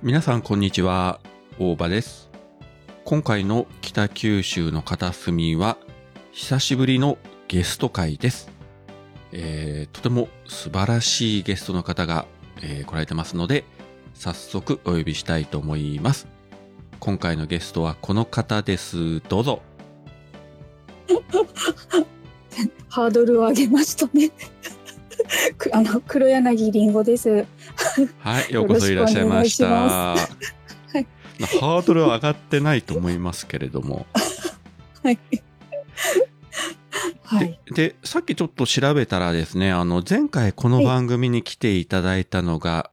皆さんこんにちは、大場です。今回の北九州の片隅は久しぶりのゲスト会です。えーとても素晴らしいゲストの方が、えー来られてますので、早速お呼びしたいと思います。今回のゲストはこの方です。どうぞ。ハードルを上げましたね。あの黒柳りんごです。はい、ようこそいらっしゃいました。はいハードルは上がってないと思いますけれども。はい。はい。で、さっきちょっと調べたらですね、あの、前回この番組に来ていただいたのが、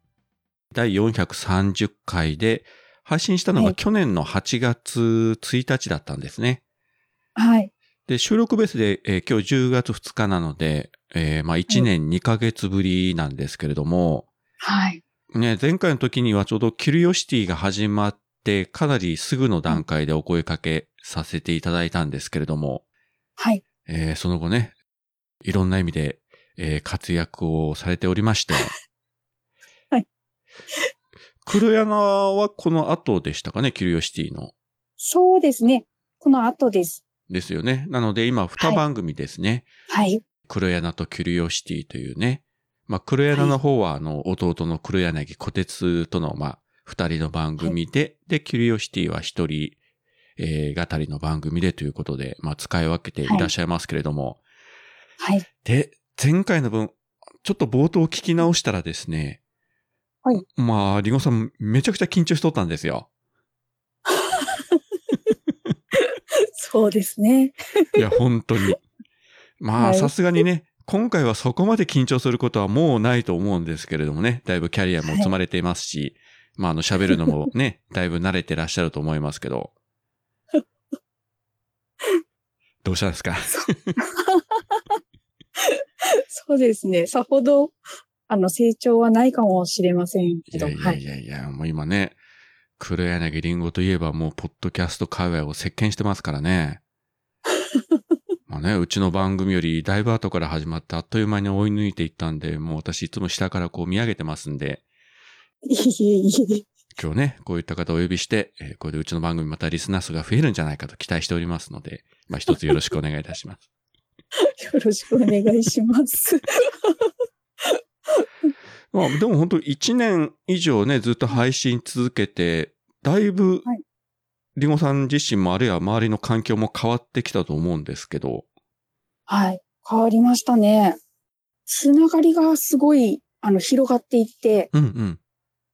第430回で、配信したのがはい去年の8月1日だったんですね。はい。で、収録ベースで、えー今日10月2日なので、えーまあ1年2ヶ月ぶりなんですけれども、はい。ね、前回の時にはちょうどキュリオシティが始まって、かなりすぐの段階でお声かけさせていただいたんですけれども、はい。えーその後ね、いろんな意味で、えー活躍をされておりまして。はい。黒柳はこの後でしたかね、キュリオシティの。そうですね。この後です。ですよね。なので今、二番組ですね。はい。黒柳とキュリオシティというね。まあ、黒柳の方は、あの、弟の黒柳小鉄との、まあ、二人の番組で、で、キュリオシティは一人、えー、語りの番組でということで、まあ、使い分けていらっしゃいますけれども、はい。で、前回の分、ちょっと冒頭聞き直したらですね。はい。まあ、リンゴさんめちゃくちゃ緊張しとったんですよ。そうですね。いや、本当に。まあ、はいさすがにね、今回はそこまで緊張することはもうないと思うんですけれどもね、だいぶキャリアも積まれていますし、まあ、あの、喋るのもね、だいぶ慣れてらっしゃると思いますけど。どうしたんですか？そう ですね。さほど、あの、成長はないかもしれませんいけど。やいやはい。いやいや、もう今ね、黒柳りんごといえばもう、ポッドキャスト界隈を席巻してますからね。まあね、うちの番組よりだいぶ後から始まってあっという間に追い抜いていったんで、もう私いつも下からこう見上げてますんで。今日ね、こういった方をお呼びして、えーこれでうちの番組またリスナー数が増えるんじゃないかと期待しておりますので、まあ一つよろしくお願いいたします。よろしくお願いします。まあでも本当1年以上ね、ずっと配信続けて、だいぶはい、りんごさん自身もあるいは周りの環境も変わってきたと思うんですけど、はい。変わりましたね。つながりがすごい、あの、広がっていって、うんうん。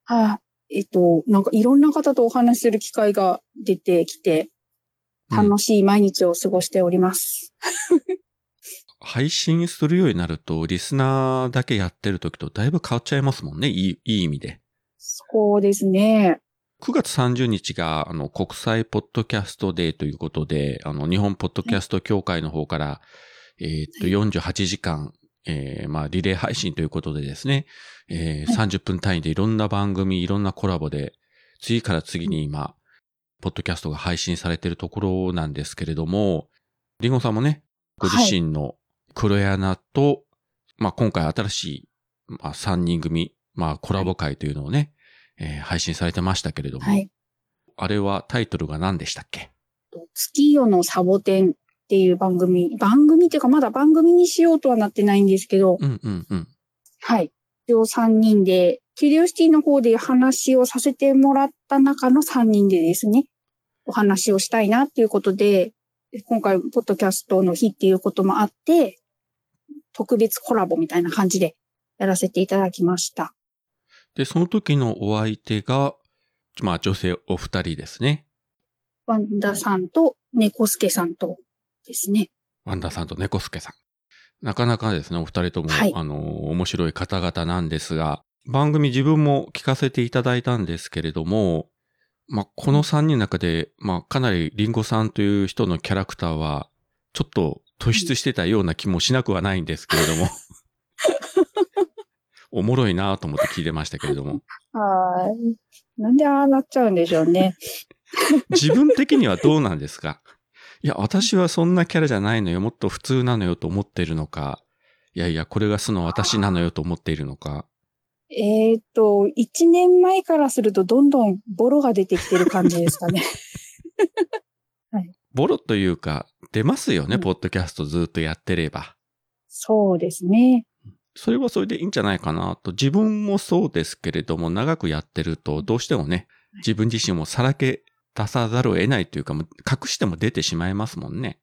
はい。えっと、なんかいろんな方とお話しする機会が出てきて、うん楽しい毎日を過ごしております。配信するようになると、リスナーだけやってる時とだいぶ変わっちゃいますもんね。いい、いい意味で。そうですね。9月30日が、あの、国際ポッドキャストデーということで、あの、日本ポッドキャスト協会の方から、えーっと、48時間、えーまあ、リレー配信ということでですね、えーは30分単位でいろんな番組、いろんなコラボで、次から次に今、ポッドキャストが配信されているところなんですけれども、リンゴさんもね、ご自身の黒柳と、まあ、今回新しい、まあ、3人組、まあ、コラボ会というのをね、えー配信されてましたけれども、はい。あれはタイトルが何でしたっけ？月夜のサボテンっていう番組、番組っていうかまだ番組にしようとはなってないんですけど、うんうんうん。はい。一応3人で、キュリオシティの方で話をさせてもらった中の3人でですね、お話をしたいなっていうことで、今回、ポッドキャストの日っていうこともあって、特別コラボみたいな感じでやらせていただきました。で、その時のお相手が、まあ女性お二人ですね。ワンダさんと猫助さんとですね。ワンダさんと猫助さん。なかなかですね、お二人とも、はいあの、面白い方々なんですが、番組自分も聞かせていただいたんですけれども、まあ、この三人の中で、まあ、かなりリンゴさんという人のキャラクターは、ちょっと突出してたような気もしなくはないんですけれども、おもろいなと思って聞いてましたけれども、はい。なんでああなっちゃうんでしょうね。自分的にはどうなんですか？いや、私はそんなキャラじゃないのよ。もっと普通なのよと思っているのか。いやいや、これが素の私なのよと思っているのか。えっ、と、1年前からするとどんどんボロが出てきてる感じですかね。ボロというか、出ますよね、うんポッドキャストずっとやってれば。そうですね。それはそれでいいんじゃないかなと。自分もそうですけれども、長くやってると、どうしてもね、自分自身もさらけ出さざるを得ないというか、隠しても出てしまいますもんね。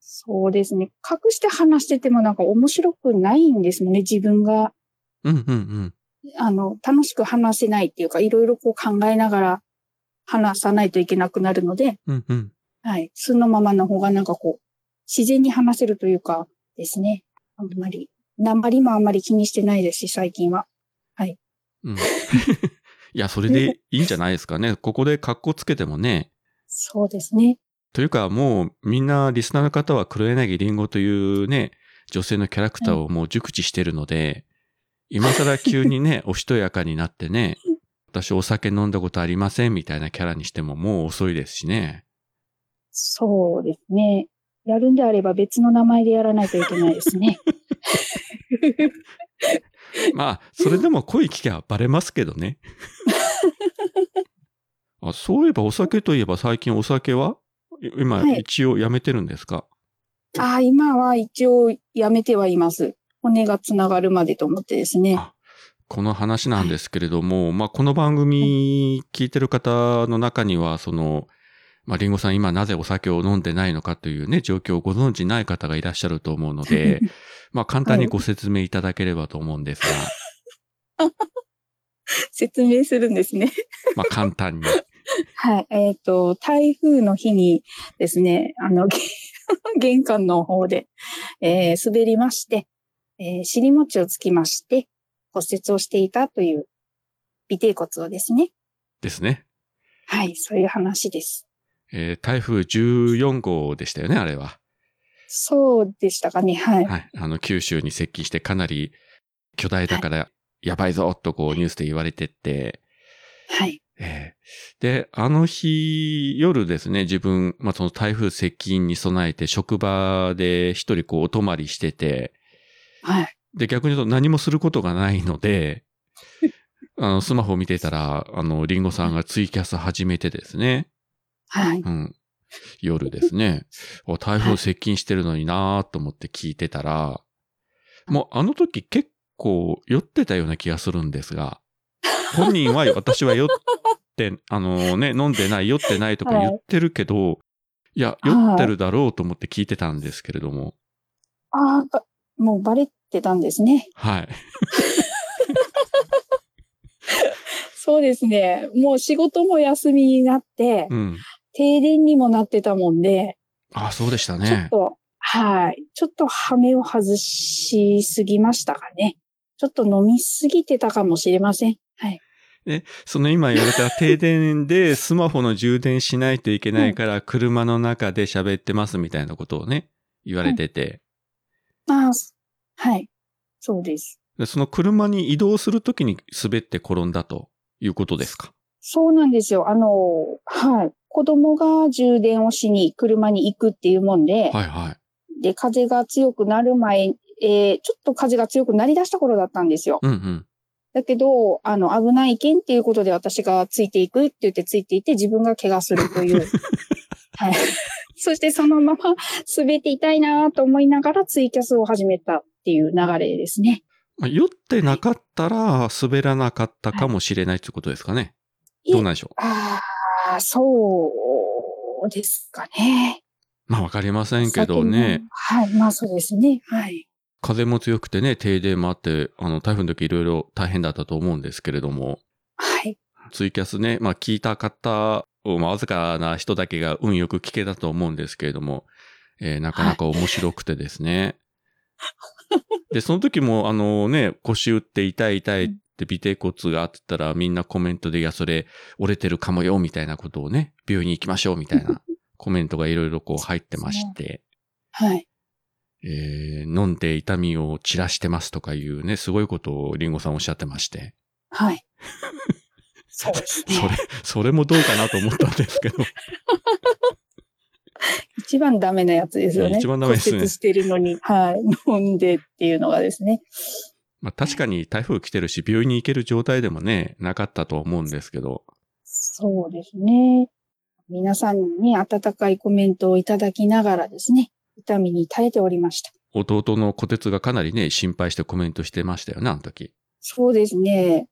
そうですね。隠して話しててもなんか面白くないんですもんね。自分が、うんうんうん。あの、楽しく話せないっていうか、いろいろこう考えながら話さないといけなくなるので、うんうん。はい。そのままの方がなんかこう、自然に話せるというかですね。あんまり、鉛もあんまり気にしてないですし、最近は。うん、いや、それでいいんじゃないですかね。ここで格好つけてもね。そうですね。というか、もうみんなリスナーの方は黒柳りんごというね、女性のキャラクターをもう熟知してるので、今更急にね、おしとやかになってね、私お酒飲んだことありませんみたいなキャラにしてももう遅いですしね。そうですね。やるんであれば別の名前でやらないといけないですね。まあ、それでも声聞きゃバレますけどね。あそういえばお酒といえば最近お酒は？い今はい一応やめてるんですか、ああ、今は一応やめてはいます。骨がつながるまでと思ってですね。あこの話なんですけれども、まあ、この番組聞いてる方の中には、その、まあ、リンゴさん今なぜお酒を飲んでないのかというね、状況をご存知ない方がいらっしゃると思うので、まあ、簡単にご説明いただければと思うんですが、説明するんですね。まあ、簡単に。はい。えっ、と、台風の日にですね、あの、げ玄関の方で、えー滑りまして、えー尻餅をつきまして、骨折をしていたという尾低骨をですね。ですね。はい、そういう話です。えー台風14号でしたよね、あれは。そうでしたかね、はい。はい。あの、九州に接近してかなり巨大だからやばいぞとこうニュースで言われてって、はい。ええで、あの日、夜ですね、自分、まあ、その台風接近に備えて職場で一人こうお泊まりしてて、はい。で、逆に言うと何もすることがないので、あの、スマホを見てたら、あの、リンゴさんがツイキャス始めてですね、はい。うん。夜ですね。お台風接近してるのになーと思って聞いてたら、もうあの時結構酔ってたような気がするんですが、本人は私は酔って、あのね、飲んでない、酔ってないとか言ってるけど、いや、酔ってるだろうと思って聞いてたんですけれども、ああ、もうバレてたんですね。はい。そうですね。もう仕事も休みになって、うん。停電にもなってたもんで、あ、そうでしたちょっね。と、はい。ちょっとハメを外しすぎましたかね。ちょっと飲みすぎてたかもしれません。はい。その今言われた停電で スマホの充電しないといけないから車の中で喋ってますみたいなことをね、言われてて、ああ、はい。そうです。でその車に移動するときに滑って転んだということですか？そうなんですよ。あの、はい。子供が充電をしに車に行くっていうもんで、はいはい。で、風が強くなる前、えーちょっと風が強くなりだした頃だったんですよ。うんうん。だけど、あの、危ないけんっていうことで私がついていくって言ってついていて自分が怪我するという。はい。そしてそのまま滑っていたいなと思いながらツイキャスを始めたっていう流れですね。まあ、酔ってなかったら滑らなかったかもしれないということですかね。いえどうなんでしょう？ああ、そうですかね。まあわかりませんけどね。はい。まあそうですね。はい。風も強くてね、停電もあって、あの台風の時いろいろ大変だったと思うんですけれども、はい。ツイキャスね、まあ聞いた方を、まあわずかな人だけが運よく聞けたと思うんですけれども、えーなかなか面白くてですね。で、その時もあのね、腰打って痛い痛いって尾低骨があってたらみんなコメントで、いや、それ折れてるかもよ、みたいなことをね、病院に行きましょう、みたいなコメントがいろいろこう入ってまして、はい。えー飲んで痛みを散らしてますとかいうね、すごいことをリンゴさんおっしゃってまして。はい。そうですね。それ、それもどうかなと思ったんですけど。一番ダメなやつですよね。一番ダメですね骨折してるのに、はい。飲んでっていうのがですね。まあ確かに台風来てるし、病院に行ける状態でもね、なかったとは思うんですけど。そうですね。皆さんにね、温かいコメントをいただきながらですね、痛みに耐えておりました。弟の小鉄がかなりね、心配してコメントしてましたよね、あの時。そうですね。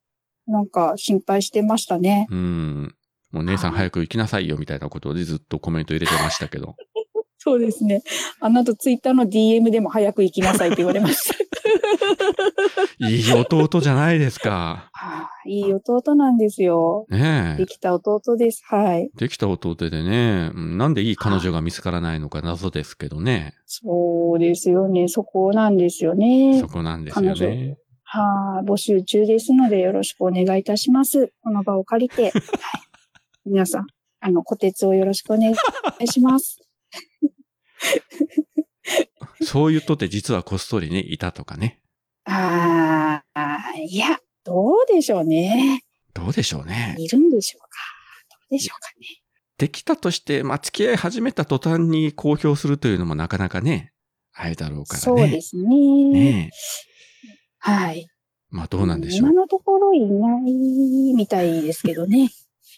なんか心配してましたね。うん。もう姉さん早く行きなさいよ、みたいなことでずっとコメント入れてましたけど。そうですね。あの後ツイッターの DM でも早く行きなさいって言われました。いい弟じゃないですか。はあ、いい弟なんですよ。ねえで。きた弟です。はい。できた弟でね、うんなんでいい彼女が見つからないのか謎ですけどね。そうですよね。そこなんですよねそ。こなんですよ彼ね。はい、募集中ですのでよろしくお願いいたします。この場を借りて、はい、皆さん、あの、小鉄をよろしくお願いします。そういう人って実はこっそりね、いたとかね。ああ、いや、どうでしょうね。どうでしょうね。いるんでしょうか。どうでしょうかね。できたとして、まあ、付き合い始めた途端に公表するというのもなかなかね、あれだろうからね。そうですね。ねえ。はい。まあ、どうなんでしょう今。のところいないみたいですけどね。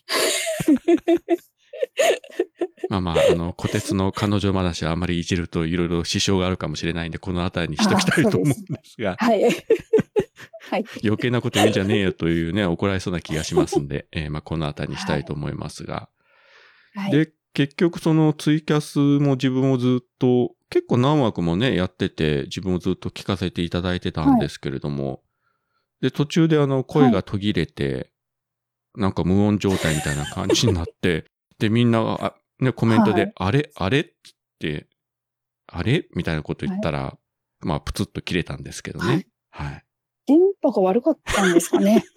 まあまあ、あの、小鉄の彼女話はあまりいじるといろいろ支障があるかもしれないんで、このあたりにしときたいと思うんですが、はい。はい。余計なこと言うんじゃねえよというね、怒られそうな気がしますんで、えーまあこのあたりにしたいと思いますが。はい。で、結局そのツイキャスも自分をずっと、結構何枠もね、やってて、自分をずっと聞かせていただいてたんですけれども、で、途中であの、声が途切れて、なんか無音状態みたいな感じになって、で、みんなが、あね、コメントで、はいあれあれって、あれ？みたいなこと言ったら、まあ、プツッと切れたんですけどね。はい。電波が悪かったんですかね。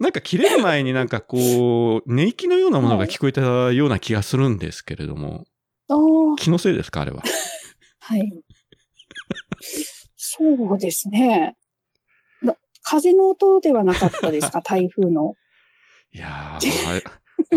なんか切れる前になんかこう、寝息のようなものが聞こえたような気がするんですけれども、ああ、気のせいですかあれは？はい。そうですね。な風の音ではなかったですか？台風の。いやー、あれ、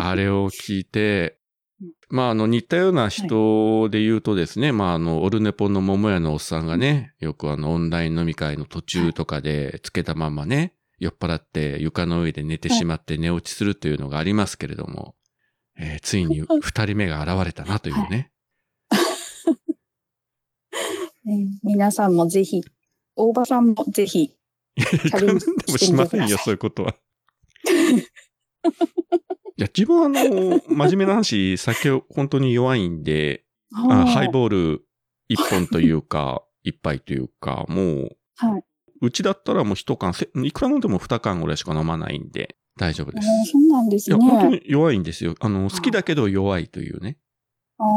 あれを聞いてうん、まあ、あの、似たような人で言うとですね、まあ、あの、オルネポンの桃屋のおっさんがね、よくあの、オンライン飲み会の途中とかでつけたままね、酔っ払って床の上で寝てしまって寝落ちするというのがありますけれども、えーついに二人目が現れたなというね。うん 皆さんもぜひ、大場さんもぜひ、ャレンジでもしませんよ、そういうことは。いや、自分はあの、真面目な話、酒本当に弱いんで、あハイボール一本というか、一杯というか、もう、はい。うちだったらもう一缶、せいくら飲んでも二缶ぐらいしか飲まないんで、大丈夫です。そうなんですいや、本当ね。に弱いんですよ。あの、好きだけど弱いというね。ああ、ハ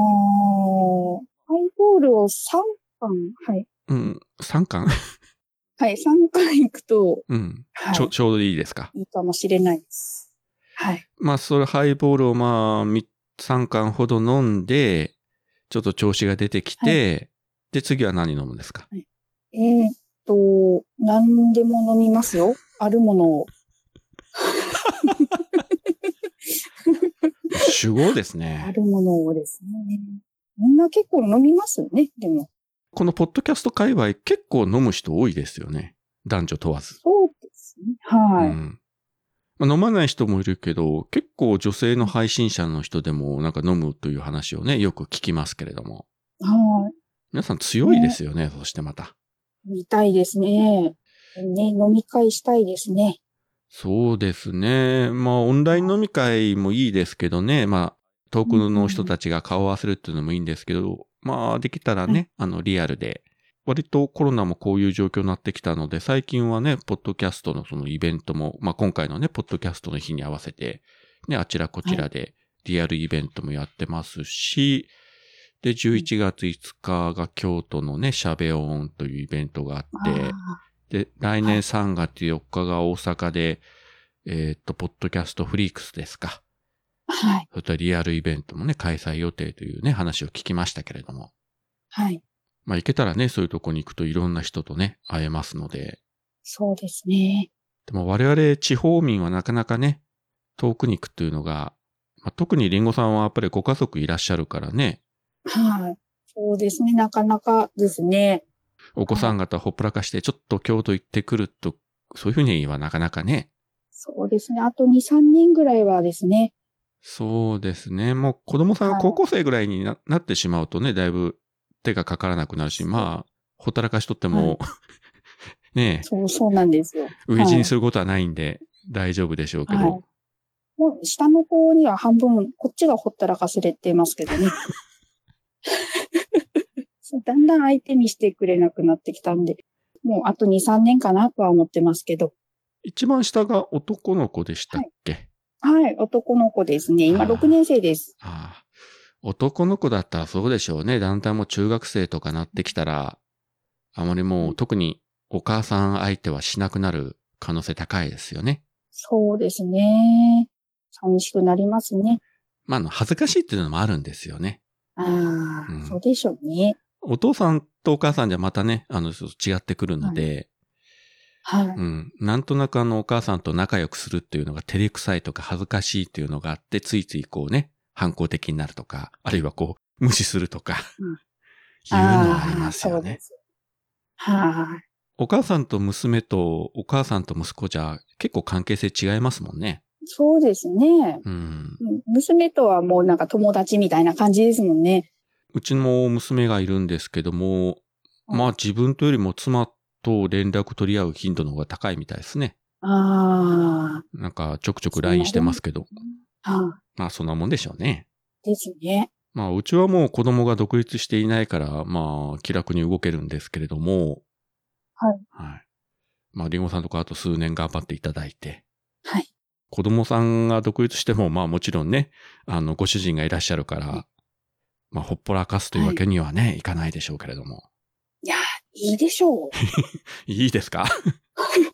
イボールを3缶、はい。うん、三缶？はい、3缶いくと、うん、はいちょ、ちょうどいいですか？いいかもしれないです。はい。まあ、それハイボールをまあ、み三缶ほど飲んで、ちょっと調子が出てきて、で、次は何飲むんですか？えーっと、何でも飲みますよ。あるものを。酒豪ですあね。るものをですね。みんな結構飲みますよね、でも。このポッドキャスト界隈結構飲む人多いですよね。男女問わず。そうですね。はい。うんまあ、飲まない人もいるけど、結構女性の配信者の人でもなんか飲むという話をね、よく聞きますけれども。は皆さん強いですよね、そしてまた。い。見たいですね。ね、飲み会したいですね。そうですね。まあ、オンライン飲み会もいいですけどね。まあ、遠くの人たちが顔を合わせるっていうのもいいんですけど、まあ、できたらね、あの、リアルで。割とコロナもこういう状況になってきたので、最近はね、ポッドキャストのそのイベントも、まあ今回のね、ポッドキャストの日に合わせて、ね、あちらこちらでリアルイベントもやってますし、で、11月5日が京都のね、シャベオンというイベントがあって、で、来年3月4日が大阪で、えーっと、ポッドキャストフリークスですか。はい。そういったリアルイベントもね、開催予定というね、話を聞きましたけれども。はい。まあ、行けたらね、そういうとこに行くといろんな人とね、会えますので。そうですね。でも我々地方民はなかなかね、遠くに行くっていうのが、まあ、特にリンゴさんはやっぱりご家族いらっしゃるからね、はい。そうですね。なかなかですね。お子さん方ほっぽらかして、ちょっと京都行ってくると、そういうふうにはなかなかね。そうですね。あと2、3年ぐらいはですね。そうですね。もう子供さんが高校生ぐらいにな,、なってしまうとね、だいぶ手がかからなくなるし、まあ、ほったらかしとっても、ねえ、そう、そうなんですよ。飢え死にすることはないんで、大丈夫でしょうけど。はいもう下の子には半分、こっちがほったらかされてますけどね。だんだん相手にしてくれなくなってきたんで、もうあと2、3年かなとは思ってますけど。一番下が男の子でしたっけ、はい、男の子ですね。今あー6年生です。ああ。男の子だったらそうでしょうね。団体も中学生とかなってきたら、あまりもう特にお母さん相手はしなくなる可能性高いですよね。そうですね。寂しくなりますね。まあ、あの、恥ずかしいっていうのもあるんですよね。ああ、うんそうでしょうね。お父さんとお母さんじゃまたね、あの、そう違ってくるので、はい。うん。なんとなくあの、お母さんと仲良くするっていうのが照れくさいとか恥ずかしいっていうのがあって、ついついこうね、反抗的になるとか、あるいはこう、無視するとか、うんいうのはありますよね。はい。お母さんと娘とお母さんと息子じゃ結構関係性違いますもんね。そうですね。うん。うん娘とはもうなんか友達みたいな感じですもんね。うちも娘がいるんですけども、まあ自分とよりも妻と連絡取り合う頻度の方が高いみたいですね。あなんかちょくちょく LINE してますけど。まあそんなもんでしょうね。い。ですね。まあうちはもう子供が独立していないから、まあ気楽に動けるんですけれども。はい。はい。まあリンゴさんとかあと数年頑張っていただいて。はい。子供さんが独立しても、まあもちろんね、あの、ご主人がいらっしゃるから、まあほっぽらかすというわけにはね、い、かないでしょうけれども。いや、いいでしょう。いいですか？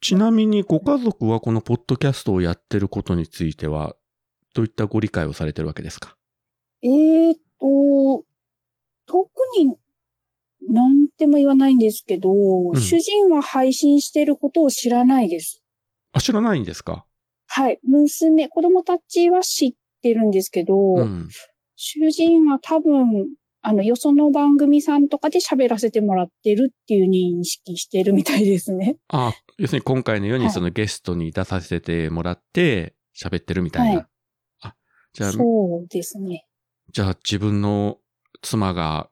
ちなみにご家族はこのポッドキャストをやってることについては、どういったご理解をされてるわけですか？えーっと、特になんても言わないんですけど、ん主人は配信してることを知らないです。あ、知らないんですか？はい。娘、子供たちは知ってるんですけど、うん。主人は多分、あの、よその番組さんとかで喋らせてもらってるっていう認識してるみたいですね。あ、要するに今回のようはいにそのゲストに出させてもらって喋ってるみたいな。はいあ、じゃあ、そうですね。じゃあ自分の妻が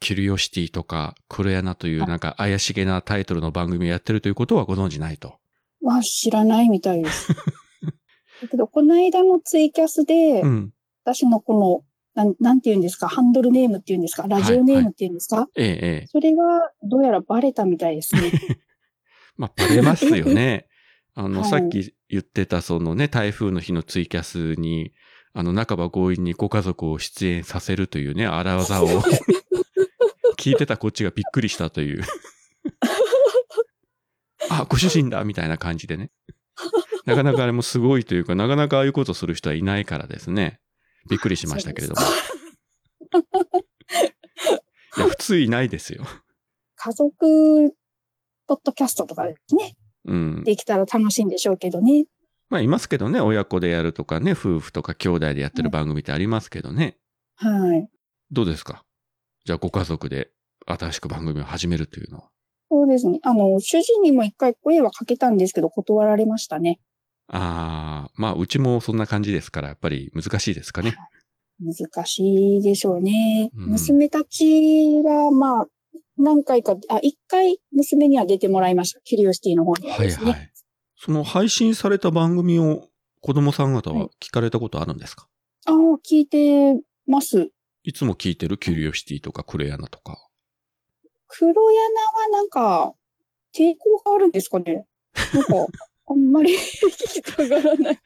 キュリオシティとか黒柳というなんか怪しげなタイトルの番組をやってるということはご存知ないと。は知らないみたいです。だけど、この間のツイキャスで、うん。私のこの、なん、なんて言うんですか、ハンドルネームって言うんですか、ラジオネームって言うんですか、ええ、ええ。それがどうやらバレたみたいですね。まあ、バレますよね。あの、はいさっき言ってたそのね、台風の日のツイキャスに、あの、半ば強引にご家族を出演させるというね、荒技を 聞いてたこっちがびっくりしたという。あ、ご主人だみたいな感じでね。なかなかあれもすごいというか、なかなかああいうことする人はいないからですね。びっくりしましたけれども。いや、普通いないですよ。家族、ポッドキャストとかですね、うん。できたら楽しいんでしょうけどね。まあ、いますけどね、親子でやるとかね、夫婦とか兄弟でやってる番組ってありますけどね。はい。どうですか？じゃあ、ご家族で新しく番組を始めるというのは。そうですね。あの、主人にも一回声はかけたんですけど、断られましたね。ああ、まあ、うちもそんな感じですから、やっぱり難しいですかね。難しいでしょうね。うん娘たちは、まあ、何回か、あ、一回娘には出てもらいました。キュリオシティの方にはですね。はいはい。その配信された番組を子供さん方は聞かれたことあるんですか、ああ、聞いてます。い、つも聞いてる？キュリオシティとかクレアナとか。黒柳はなんか、抵抗があるんですかね？なんか、あんまり 聞きたがらない。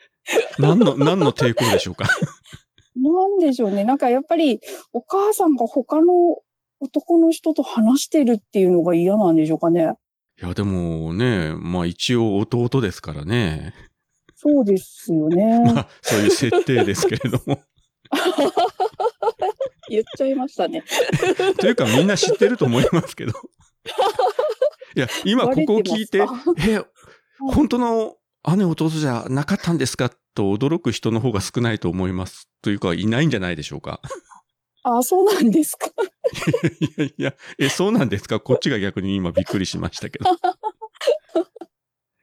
何の、何の抵抗でしょうか？なんでしょうね。なんかやっぱり、お母さんが他の男の人と話してるっていうのが嫌なんでしょうかね。いや、でもね、まあ一応弟ですからね。そうですよね。まあ、そういう設定ですけれども。言っちゃいましたね。というかみんな知ってると思いますけど。いや、今ここを聞いて、え、本当の姉弟じゃなかったんですか？と驚く人の方が少ないと思います。というか、いないんじゃないでしょうか？あ、そうなんですか？いやいや、え、そうなんですか？こっちが逆に今びっくりしましたけど。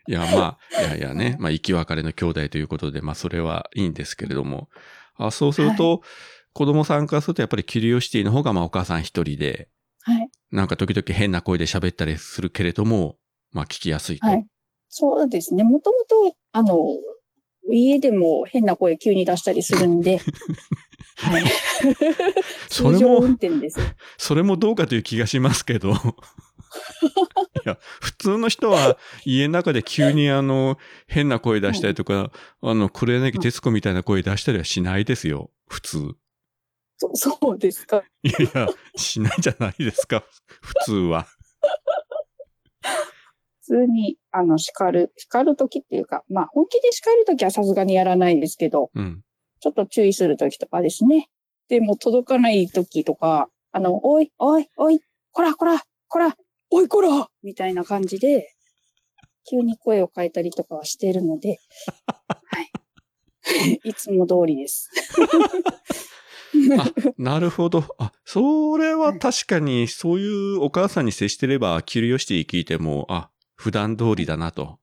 いや、まあ、いやいやね、まあ、生き別れの兄弟ということで、まあ、それはいいんですけれども。あそうすると、子供さんからすると、やっぱりキュリオシティの方が、まあ、お母さん一人で、はい。なんか時々変な声で喋ったりするけれども、まあ、聞きやすいと。はい。そうですね。もともと、あの、家でも変な声急に出したりするんで、はい。それも。それもどうかという気がしますけど。いや、普通の人は家の中で急にあの、変な声出したりとか、あの、黒柳徹子みたいな声出したりはしないですよ。普通。そそうですか。いやいや、しないじゃないですか。普通は。普通に、あの、叱る、叱るときっていうか、まあ、本気で叱るときはさすがにやらないですけど、うん。ちょっと注意するときとかですね。でも届かないときとか、あの、おい、おい、おい、こら、こら、こら、おい、こらみたいな感じで、急に声を変えたりとかはしているので、はい。いつも通りです。あ、なるほど。あ、それは確かに、そういうお母さんに接してれば、キュリオシティ聞いても、あ、普段通りだなと。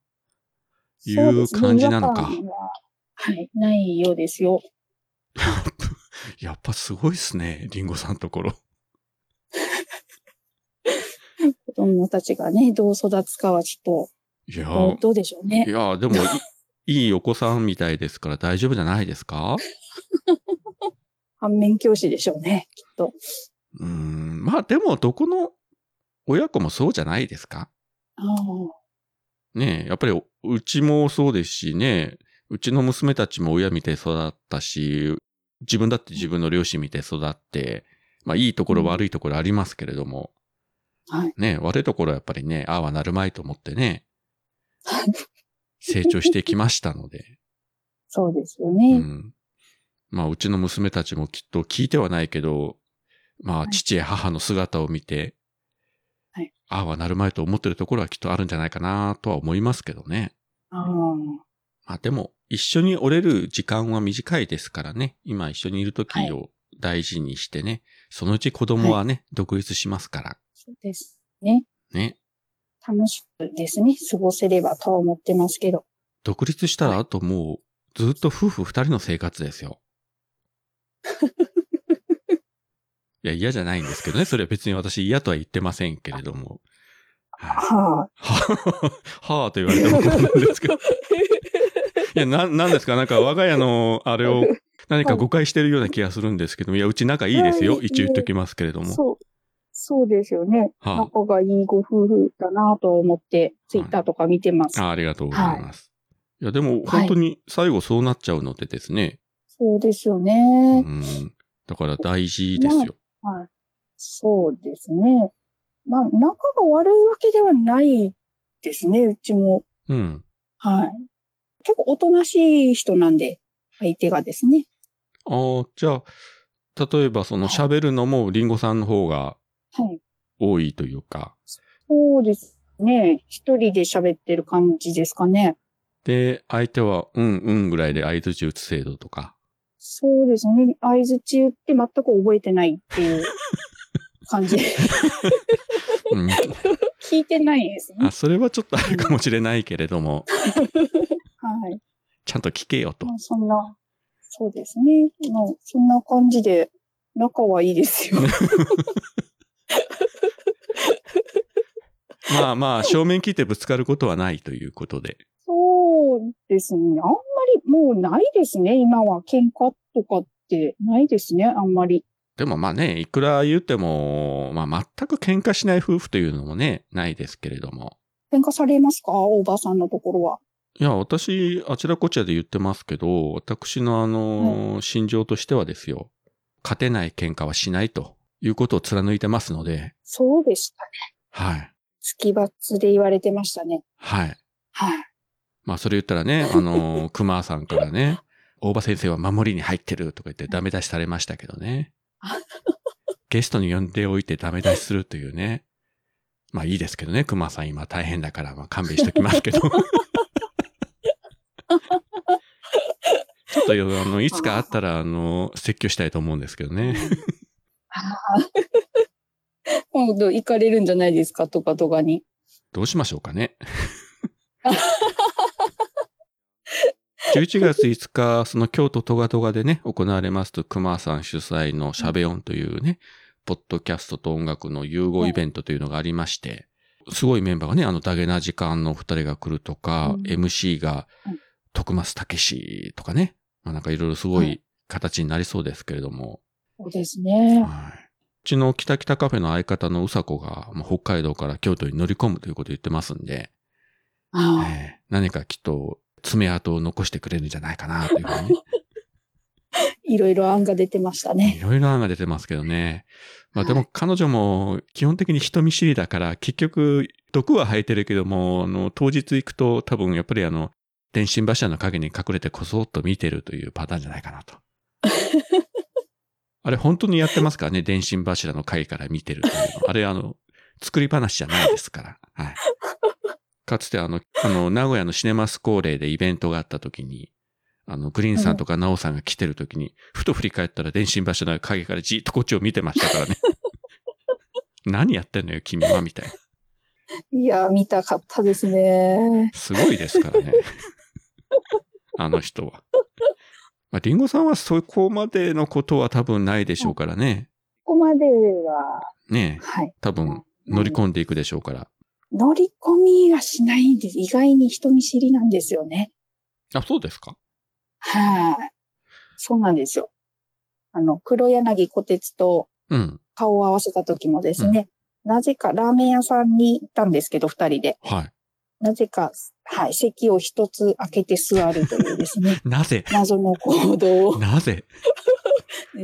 いう感じなのかねははい、ないようですよ。やっぱすごいっすね、リンゴさんのところ。子供たちがね、どう育つかはちょいやっと、どうどうでしょうねい。や、でもい、いいお子さんみたいですから大丈夫じゃないですか？反面教師でしょうね、きっと。うーん、まあでも、どこの親子もそうじゃないですか？ねえ、やっぱり、うちもそうですしね、うちの娘たちも親見て育ったし、自分だって自分の両親見て育って、まあいいところうん悪いところありますけれども、はい。ねえ、悪いところはやっぱりね、ああはなるまいと思ってね、成長してきましたので、そうですようね。ん。まあ、うちの娘たちもきっと聞いてはないけど、まあ、はい父や母の姿を見て、はいああはなるまいと思ってるところはきっとあるんじゃないかなとは思いますけどね。ああまあでも、一緒に折れる時間は短いですからね。今一緒にいる時を大事にしてね。そのうち子供はね、独立しますから。そうですね。ね。楽しくですね、過ごせればとは思ってますけど。独立したらあともう、ずっと夫婦二人の生活ですよ。いや、嫌じゃないんですけどね。それは別に私嫌とは言ってませんけれども。はいはあ。はあ、はあと言われてもなんですけど。いや、な、なんですか？なんか我が家のあれを何か誤解してるような気がするんですけども、いや、うち仲いいですよ。はい一応言っときますけれども。そう。そうですよね。は仲がいいご夫婦だなと思って、ツイッターとか見てます。あありがとうございます。い、や、でも本当に最後そうなっちゃうのでですね。そうですようね。ん。だから大事ですよ。はい。そうですね。まあ、仲が悪いわけではないですね、うちも。うん。はい。結構おとなしい人なんで、相手がですね。ああ、じゃあ、例えばそのはい喋るのもリンゴさんの方がはい。多いというか。そうですね。一人で喋ってる感じですかね。で、相手は、うんうんぐらいで相槌打つ制度とか。そうですね。相づち打って全く覚えてないっていう感じ。うん、聞いてないですねあ、。それはちょっとあるかもしれないけれども、はい。ちゃんと聞けよとま。あ、そんな、そうですね。まあ、そんな感じで、仲はいいですよ。まあまあ、正面切ってぶつかることはないということで。そうですね。あんもうないですね。今は喧嘩とかってないですね。あんまり。でもまあね、いくら言っても、まあ全く喧嘩しない夫婦というのもね、ないですけれども。喧嘩されますか？おばさんのところは。いや、私、あちらこちらで言ってますけど、私のあの、心情としてはですよ、勝てない喧嘩はしないということを貫いてますので、そうでしたね。はい。月罰で言われてましたね。はい。はい。まあそれ言ったらね、あの、熊さんからね、大場先生は守りに入ってるとか言ってダメ出しされましたけどね。ゲストに呼んでおいてダメ出しするというね。まあいいですけどね、熊さん今大変だから、まあ勘弁しときますけど。ちょっとあの、いつかあったら、あの、説教したいと思うんですけどね。あ今度行かれるんじゃないですかとかとかに。どうしましょうかね。11月5日、その京都トガトガでね、行われますと、熊さん主催のしゃべ音というね、ポッドキャストと音楽の融合イベントというのがありまして、すごいメンバーがね、あの、ダゲな時間の二人が来るとか、うん。MC がうん、徳松武史とかね、まあ、なんかいろいろすごい形になりそうですけれども、そうですね。はい。うちの北北カフェの相方のうさこが、まあ北海道から京都に乗り込むということを言ってますんで、ああえー何かきっと爪痕を残してくれるんじゃないかなというふうにね、いろいろ案が出てましたいね。ろいろ案が出てますけどね。まあでもはい彼女も基本的に人見知りだから結局毒は生えてるけども、あの当日行くと多分やっぱりあの電信柱の影に隠れてこそっと見てるというパターンじゃないかなと。あれ本当にやってますからね、電信柱の影から見てるというの。あれあの、作り話じゃないですから。はい。かつてあの、あの、名古屋のシネマスコーレーでイベントがあった時に、あの、グリーンさんとかナオさんが来てる時に、ふと振り返ったら電信柱の影からじーっとこっちを見てましたからね。何やってんのよ、君は、みたいな。いや、見たかったですね。すごいですからね。あの人は。まあ、リンゴさんはそこまでのことは多分ないでしょうからね。ここまでは、ねえ、はい。多分乗り込んでいくでしょうから。乗り込みがしないんです。意外に人見知りなんですよね。あ、そうですか？はい。そうなんですよ。あの、黒柳小鉄とうん。顔を合わせた時もですね、なぜかラーメン屋さんに行ったんですけど、二人で。はなぜか、はい、席を一つ開けて座るというですね、い。なぜ？謎の行動をなぜ？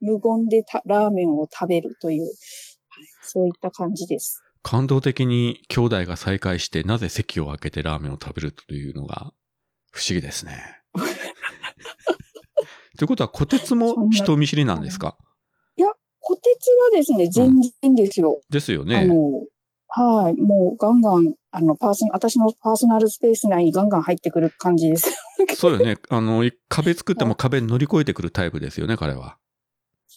無言でたラーメンを食べるという、はい、そういった感じです。感動的に兄弟が再会してなぜ席を開けてラーメンを食べるというのが不思議ですね。ということは、小鉄も人見知りなんですか？小鉄はですね、全然ですよ。あですよね。の、はい、もうガンガン、あの、パーソナ、私のパーソナルスペース内にガンガン入ってくる感じです。そうよね。あの、壁作っても壁乗り越えてくるタイプですよね、彼は。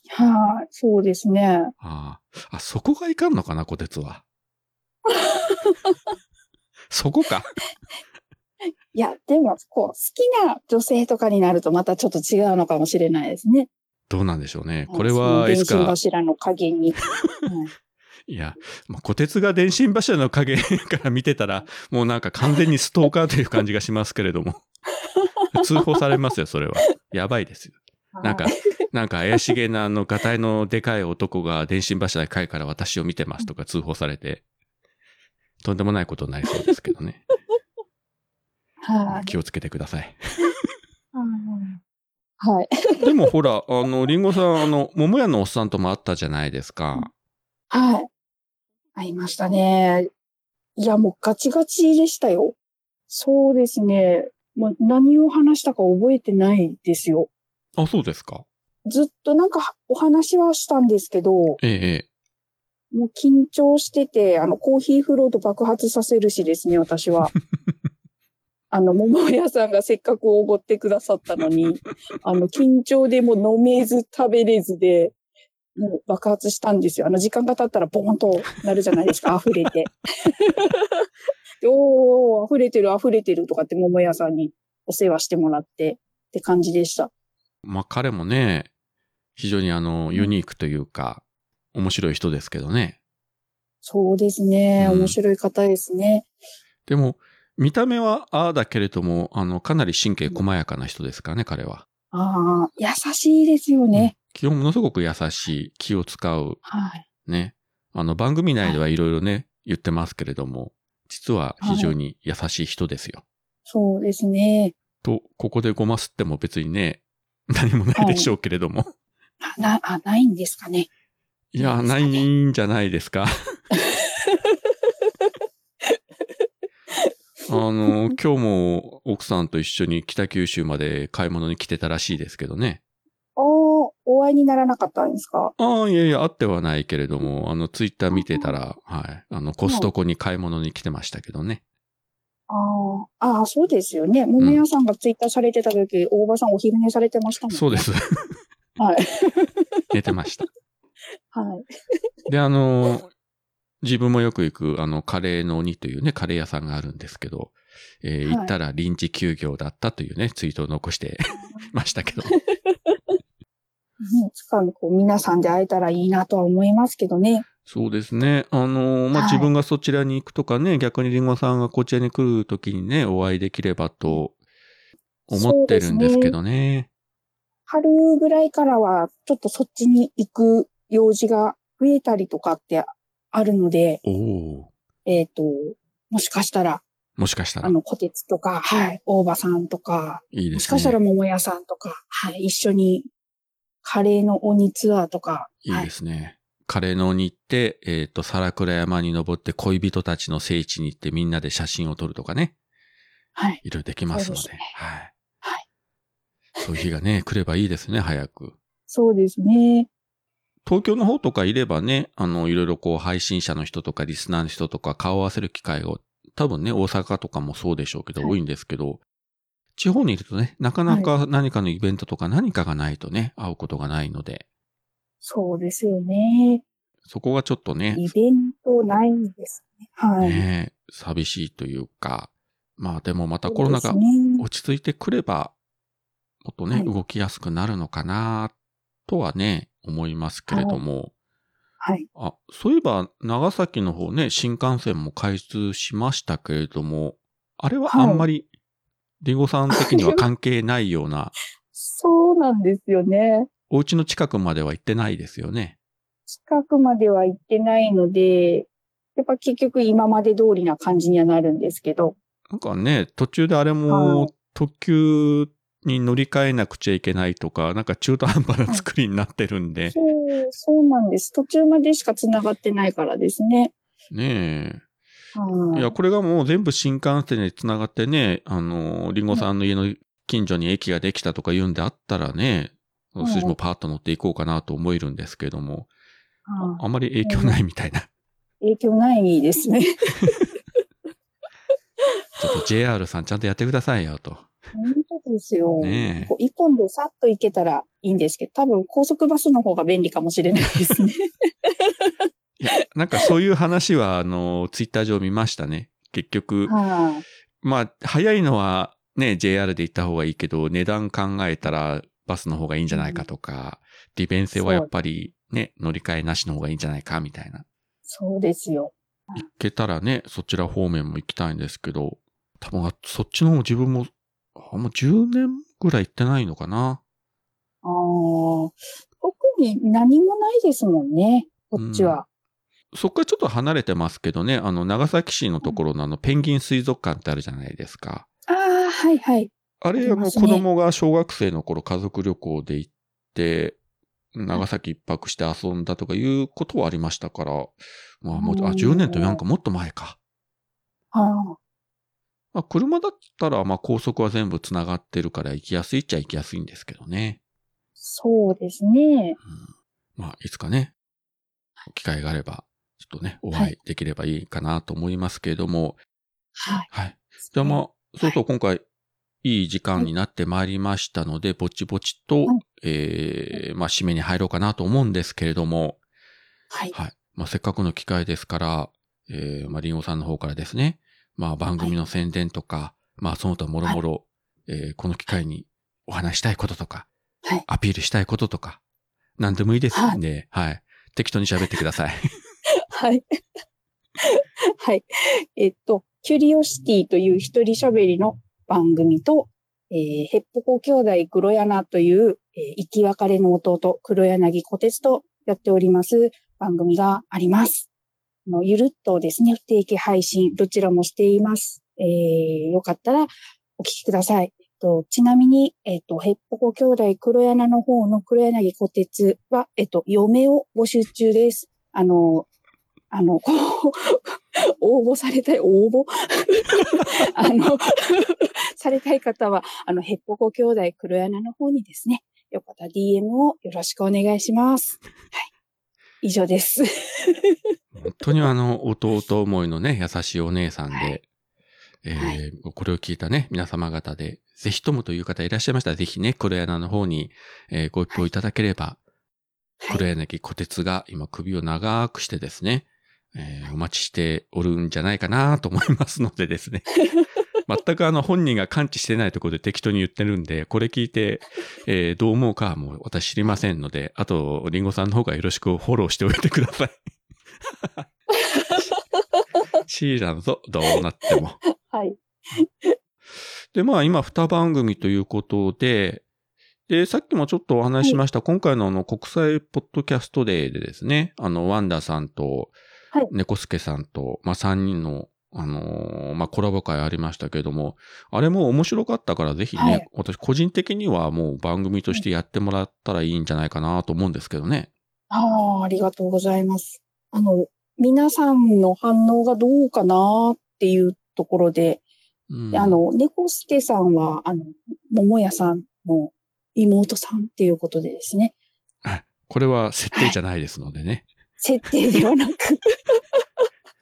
はい、そうですね。ああ。あ、そこがいかんのかな、小鉄は。そこか。いや、でも、こう、好きな女性とかになるとまたちょっと違うのかもしれないですね。どうなんでしょうね。これはいつ電信か、柱の影に。はいいや、まあ、小鉄が電信柱の影から見てたら、もうなんか完全にストーカーという感じがしますけれども。通報されますよ、それは。やばいですよ。なんかはい、なんか怪しげなあの、ガタイのでかい男が電信柱の影から私を見てますとか通報されて、とんでもないことになりそうですけどね。はい。気をつけてください。はい。でもほら、あの、リンゴさん、あの、桃屋のおっさんとも会ったじゃないですか。はい。会いましたね。いや、もうガチガチでしたよ。そうですね。もう何を話したか覚えてないですよ。あ、そうですか。ずっとなんかお話はしたんですけど、ええ、ええ。もう緊張してて、あの、コーヒーフロート爆発させるしですね、私は。あの、桃屋さんがせっかくおごってくださったのに、あの、緊張でもう飲めず食べれずで、もう爆発したんですよ。あの、時間が経ったらボーンとなるじゃないですか、溢れて。でおー、溢れてる溢れてるとかって桃屋さんにお世話してもらってって感じでした。まあ、彼もね、非常にあの、ユニークというか、面白い人ですけどね。そうですね。うん面白い方ですね。でも、見た目はああだけれども、あの、かなり神経細やかな人ですからね、彼は。ああ、優しいですよね。基本ものすごく優しい、気を使う、はい。ね。あの、番組内ではいろいろね、言ってますけれども、実は非常に優しい人ですよ。そうですね。と、ここでごますっても別にね、何もないでしょうけれども。あ、な、あ、ないんですかね。いや、ないんじゃないですか。あの、今日も奥さんと一緒に北九州まで買い物に来てたらしいですけどね。おー、お会いにならなかったんですか？ああ、いやいや、あってはないけれども、あの、ツイッター見てたら、はい。あの、コストコに買い物に来てましたけどね。ああ、ああ、そうですよね。桃屋さんがツイッターされてた時、大場さんお昼寝されてましたもんね。そうで。す。はい。寝てました。はい。で、あの、自分もよく行く、あの、カレーの鬼というね、カレー屋さんがあるんですけど、えーはい行ったら臨時休業だったというね、ツイートを残して ましたけど。ねつかこう皆さんで会えたらいいなとは思いますけどね。そうですね。あの、まあ、はい自分がそちらに行くとかね、逆にリンゴさんがこちらに来るときにね、お会いできればと思ってるんですけどね。春ぐらいからは、ちょっとそっちに行く用事が増えたりとかってあるので、えっ、と、もしかしたら、もしかしたらあ、の、小鉄とか、はい、大場さんとか、いいですね。もしかしたら桃屋さんとか、はい、一緒にカレーの鬼ツアーとか、いいはいですね。カレーの鬼行って、えっ、と、皿倉山に登って恋人たちの聖地に行ってみんなで写真を撮るとかね。はい、いろいろできますので。そうですねはい。はい。そういう日がね、来ればいいですね、早く。そうですね。東京の方とかいればね、あの、いろいろこう配信者の人とかリスナーの人とか顔を合わせる機会が多分ね、大阪とかもそうでしょうけど、はい多いんですけど、地方にいるとね、なかなか何かのイベントとか何かがないとね、会うことがないので、そうですよね。そこがちょっとね、イベントないんですね。はい。ね寂しいというか、まあでもまたコロナが落ち着いてくれば、もっとね、はい動きやすくなるのかな、とはね、思いますけれども、はい。あ、そういえば、長崎の方ね、新幹線も開通しましたけれども、あれはあんまり、リンゴさん的には関係ないような、そうなんですよね。お家の近くまでは行ってないですよね。近くまでは行ってないので、やっぱ結局今まで通りな感じにはなるんですけど。なんかね、途中であれはもい、特急に乗り換えなくちゃいけないとか、なんか中途半端な作りになってるんで、そう、そうなんです。途中までしか繋がってないからですね。ねえ。はいいや、これがもう全部新幹線で繋がってね、あの、リンゴさんの家の近所に駅ができたとか言うんであったらね、うん数字もパーッと乗っていこうかなと思えるんですけれども、はいあんまり影響ないみたいな。影響ないですね。ちょっと JR さんちゃんとやってくださいよと。本当ですよ。ねえこう一本でさっと行けたらいいんですけど、多分高速バスの方が便利かもしれないですね。いや、なんかそういう話は、あの、ツイッター上見ましたね。結局、はい。まあ、早いのはね、JR で行った方がいいけど、値段考えたらバスの方がいいんじゃないかとか、利便性はやっぱりね、乗り換えなしの方がいいんじゃないかみたいな。そうですよ。行けたらね、そちら方面も行きたいんですけど、多分そっちの方自分も、あもう10年ぐらい行ってないのかな。ああ、特に何もないですもんね、こっちは。そっからちょっと離れてますけどね、あの、長崎市のところのあの、ペンギン水族館ってあるじゃないですか。ああ、はいはい。あれ、あの、子供が小学生の頃家族旅行で行って、長崎一泊して遊んだとかいうことはありましたから、まあもう、あ、うん10年となんかもっと前か。ああ、まあ、車だったら、まあ、高速は全部繋がってるから行きやすいっちゃ行きやすいんですけどね。そうですね。うん、まあ、いつかね、機会があれば、ちょっとね、お会いできればいいかなと思いますけれども、はい。はい。じゃあまあ、そうそう、今回、いい時間になってまいりましたので、ぼちぼちと、はいえー、まあ、締めに入ろうかなと思うんですけれども、はい。はい。まあ、せっかくの機会ですから、えー、まあ、リンゴさんの方からですね、まあ、番組の宣伝とか、まあ、その他もろもろ、えーこの機会にお話したいこととか、はいアピールしたいこととか、何でもいいですんで、はい。適当に喋ってください。はい。はい。えっと、キュリオシティという一人喋りの番組と、えー、ヘッポコ兄弟黒柳という、えー生き別れの弟、黒柳小鉄とやっております番組があります。のゆるっとですね、不定期配信、どちらもしています。えー、よかったらお聞きください。えっと、ちなみに、えっと、ヘッポコ兄弟黒柳の方の黒柳小鉄は、えっと、嫁を募集中です。あの、あの、こう、応募されたい、応募？あの、されたい方は、あの、ヘッポコ兄弟黒柳の方にですね、よかったら DM をよろしくお願いします。はい。以上です。本当にあの、弟思いのね、優しいお姉さんで、はいえーはこれを聞いたね、皆様方で、ぜひともという方いらっしゃいましたら、ぜひね、黒柳の方に、えーご一報いただければ、黒柳小鉄が今首を長くしてですね、えーお待ちしておるんじゃないかなと思いますのでですね。全くあの本人が感知してないところで適当に言ってるんで、これ聞いて、えーどう思うかはもう私知りませんので、あと、リンゴさんの方がよろしくフォローしておいてください。シーランぞ、どうなっても。はい。で、まあ今2番組ということで、で、さっきもちょっとお話ししました、今回のあの国際ポッドキャストデーでですね、あの、ワンダさんとはい、猫助さんと、まあ3人の、あのーまあコラボ会ありましたけれども、あれも面白かったからぜひね、はい私個人的にはもう番組としてやってもらったらいいんじゃないかなと思うんですけどね。ああ、ありがとうございます。あの、皆さんの反応がどうかなっていうところで、うん、であ、の、猫助さんは、あの、桃屋さんの妹さんっていうことでですね、これは設定じゃないですのでね。設定ではなく、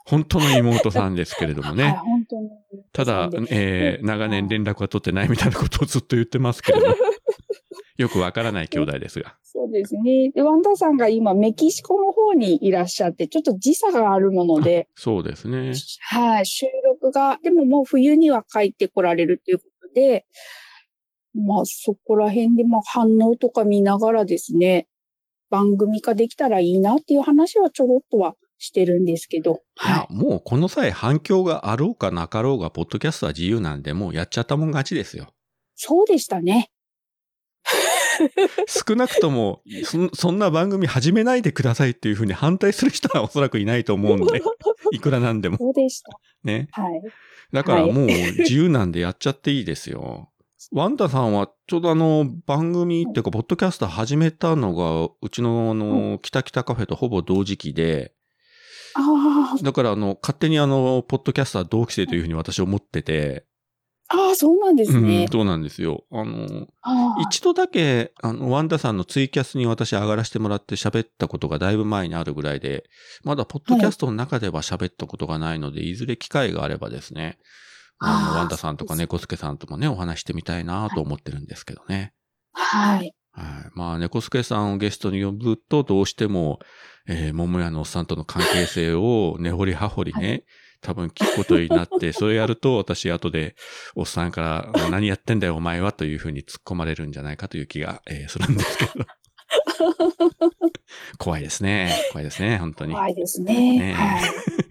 本当の妹さんですけれどもね。はい、本当に。ただ、えー長年連絡は取ってないみたいなことをずっと言ってますけれど、よくわからない兄弟ですが。そうですね。で、ワンダさんが今メキシコの方にいらっしゃって、ちょっと時差があるもので、そうですね。はい、収録が、でももう冬には帰ってこられるということで、まあそこら辺でまあ反応とか見ながらですね、番組化できたらいいなっていう話はちょろっとはしてるんですけど、はい。もうこの際反響があろうかなかろうが、ポッドキャストは自由なんで、もうやっちゃったもん勝ちですよ。そうでしたね。少なくともそ、そんな番組始めないでくださいっていうふうに反対する人はおそらくいないと思うんで、いくらなんでも。そうでした。ね。はい。だからもう自由なんでやっちゃっていいですよ。ワンダさんはちょうどあの番組っていうか、ポッドキャスト始めたのが、うちのあの、キタキタカフェとほぼ同時期で、あだからあの、勝手にあの、ポッドキャスター同期生というふうに私思ってて、あ、ああ、そうなんですうん、ね。そうなんですよ。あの、ああ一度だけ、あの、ワンダさんのツイキャスに私上がらせてもらって喋ったことがだいぶ前にあるぐらいで、まだポッドキャストの中では喋ったことがないので、い、ずれ機会があればですね、あの、ワンダさんとか猫助さんともね、お話してみたいなと思ってるんですけどね。はい。はい。まあ、猫助さんをゲストに呼ぶと、どうしても、えー、桃屋のおっさんとの関係性を根掘り葉掘りね、多分聞くことになって、それやると私後でおっさんから何やってんだよお前はというふうに突っ込まれるんじゃないかという気が、えーするんですけど。怖いですね。怖いですね、本当に。怖いですね。ねえはい。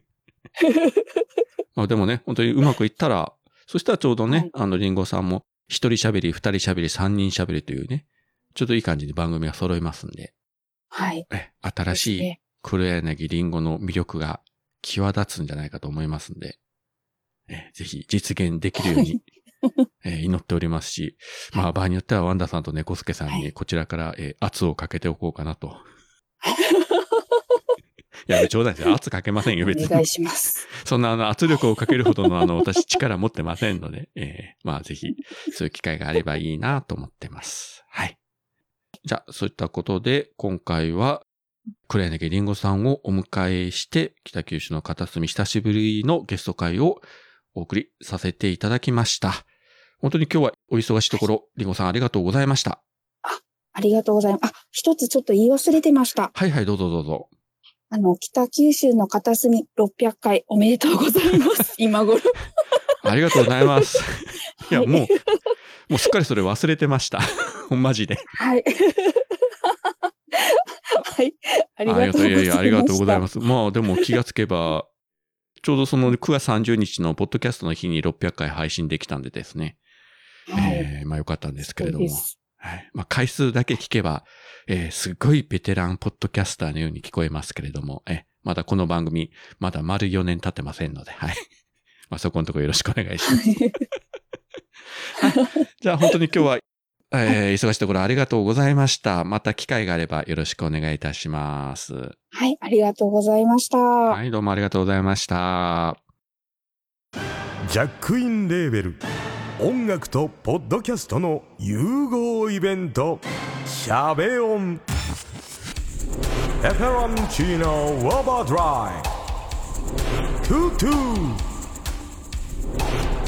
まあでもね、本当にうまくいったら、そしたらちょうどね、はいあの、リンゴさんも、一人喋り、二人喋り、三人喋りというね、ちょっといい感じに番組が揃いますんで、はい。え、新しい黒柳りんごの魅力が際立つんじゃないかと思いますんで、えぜひ実現できるように、え祈っておりますし、まあ場合によってはワンダさんと猫助さんはいにこちらから、え圧をかけておこうかなと。いや、冗談ですよ。圧かけませんよ、別にお願い。します。そんなあの圧力をかけるほどのあの 私力持ってませんので、えーまあぜひそういう機会があればいいなと思ってます。はい。じゃあ、そういったことで今回は黒柳りんごさんをお迎えして北九州の片隅久しぶりのゲスト会をお送りさせていただきました。本当に今日はお忙しいところ、りんごさんありがとうございました。ありがとうございます。あ、一つちょっと言い忘れてました。はいはい、どうぞどうぞ。あの、北九州の片隅600回おめでとうございます。今頃。ありがとうございます。いや、はいもう、もうすっかりそれ忘れてました。マジで。はい。はい。ありがとうございます。いやいや、ありがとうございます。まあでも気がつけば、ちょうどその9月30日のポッドキャストの日に600回配信できたんでですね。はい。えーまあよかったんですけれども。まあ回数だけ聞けば、えーすごいベテランポッドキャスターのように聞こえますけれども、えーまだこの番組、まだ丸4年経ってませんので、はい。まあそこのところよろしくお願いします。じゃあ本当に今日は、えー忙しいところありがとうございました。また機会があればよろしくお願いいたします。はい。ありがとうございました。はい、どうもありがとうございました。ジャックインレーベル音楽とポッドキャストの融合イベント「シャベオン」「エフェロンチーノウォーバードライ」「トゥトゥ」「